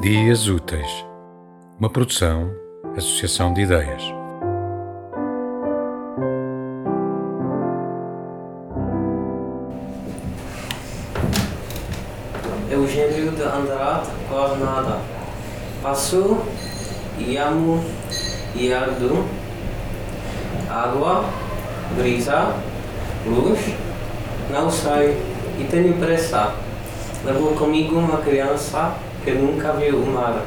Dias Úteis, uma produção, associação de ideias. Eugênio de Andrade Cornada. Passo amo e ardo. Água, brisa, luz. Não sei e tenho pressa. Levo comigo uma criança que nunca viu o mar.